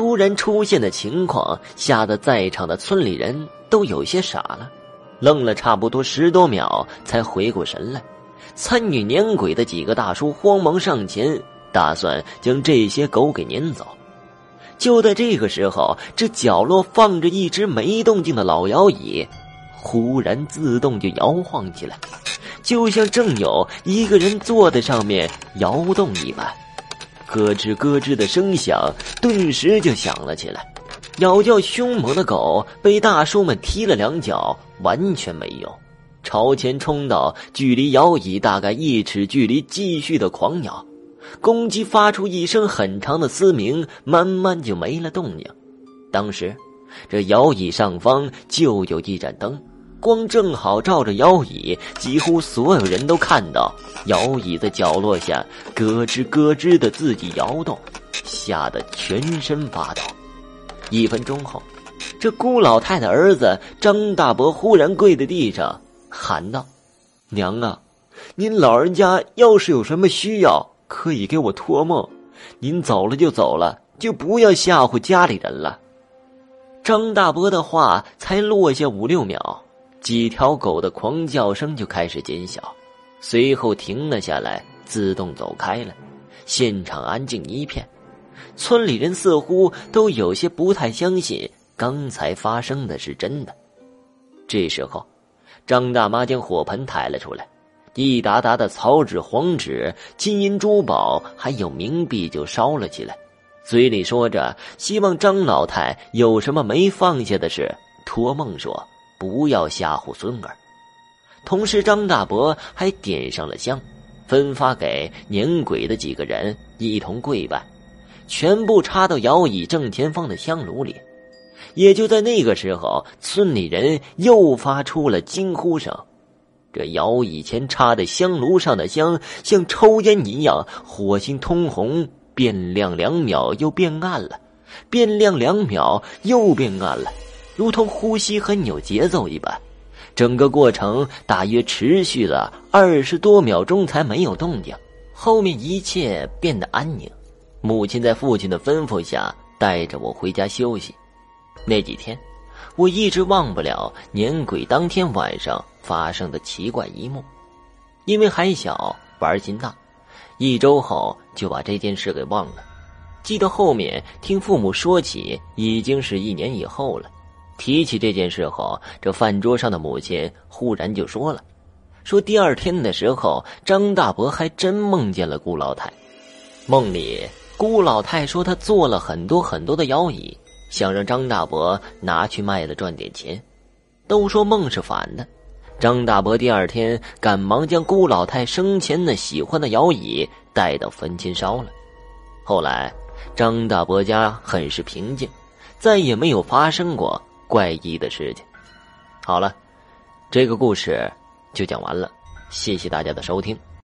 突然出现的情况，吓得在场的村里人都有些傻了，愣了差不多十多秒，才回过神来。参与撵鬼的几个大叔慌忙上前，打算将这些狗给撵走。就在这个时候，这角落放着一只没动静的老摇椅，忽然自动就摇晃起来，就像正有一个人坐在上面摇动一般。咯吱咯吱的声响顿时就响了起来，咬叫凶猛的狗被大叔们踢了两脚，完全没有，朝前冲到距离摇椅大概一尺距离，继续的狂咬，公鸡发出一声很长的嘶鸣，慢慢就没了动静。当时，这摇椅上方就有一盏灯。光正好照着摇椅，几乎所有人都看到摇椅的角落下咯吱咯吱的自己摇动，吓得全身发抖。一分钟后，这姑老太太儿子张大伯忽然跪在地上，喊道：“娘啊，您老人家要是有什么需要，可以给我托梦。您走了就走了，就不要吓唬家里人了。”张大伯的话才落下五六秒。几条狗的狂叫声就开始减小，随后停了下来，自动走开了。现场安静一片，村里人似乎都有些不太相信刚才发生的是真的。这时候，张大妈将火盆抬了出来，一沓沓的草纸、黄纸、金银珠宝还有冥币就烧了起来，嘴里说着希望张老太有什么没放下的事，托梦说。不要吓唬孙儿。同时，张大伯还点上了香，分发给撵鬼的几个人一同跪拜，全部插到摇椅正前方的香炉里。也就在那个时候，村里人又发出了惊呼声。这摇椅前插的香炉上的香，像抽烟一样，火星通红，变亮两秒又变暗了，变亮两秒又变暗了。如同呼吸很有节奏一般，整个过程大约持续了二十多秒钟才没有动静。后面一切变得安宁。母亲在父亲的吩咐下带着我回家休息。那几天，我一直忘不了年鬼当天晚上发生的奇怪一幕。因为还小，玩心大，一周后就把这件事给忘了。记得后面听父母说起，已经是一年以后了。提起这件事后，这饭桌上的母亲忽然就说了：“说第二天的时候，张大伯还真梦见了姑老太。梦里，姑老太说她做了很多很多的摇椅，想让张大伯拿去卖了赚点钱。都说梦是反的，张大伯第二天赶忙将姑老太生前的喜欢的摇椅带到坟前烧了。后来，张大伯家很是平静，再也没有发生过。”怪异的事情。好了，这个故事就讲完了，谢谢大家的收听。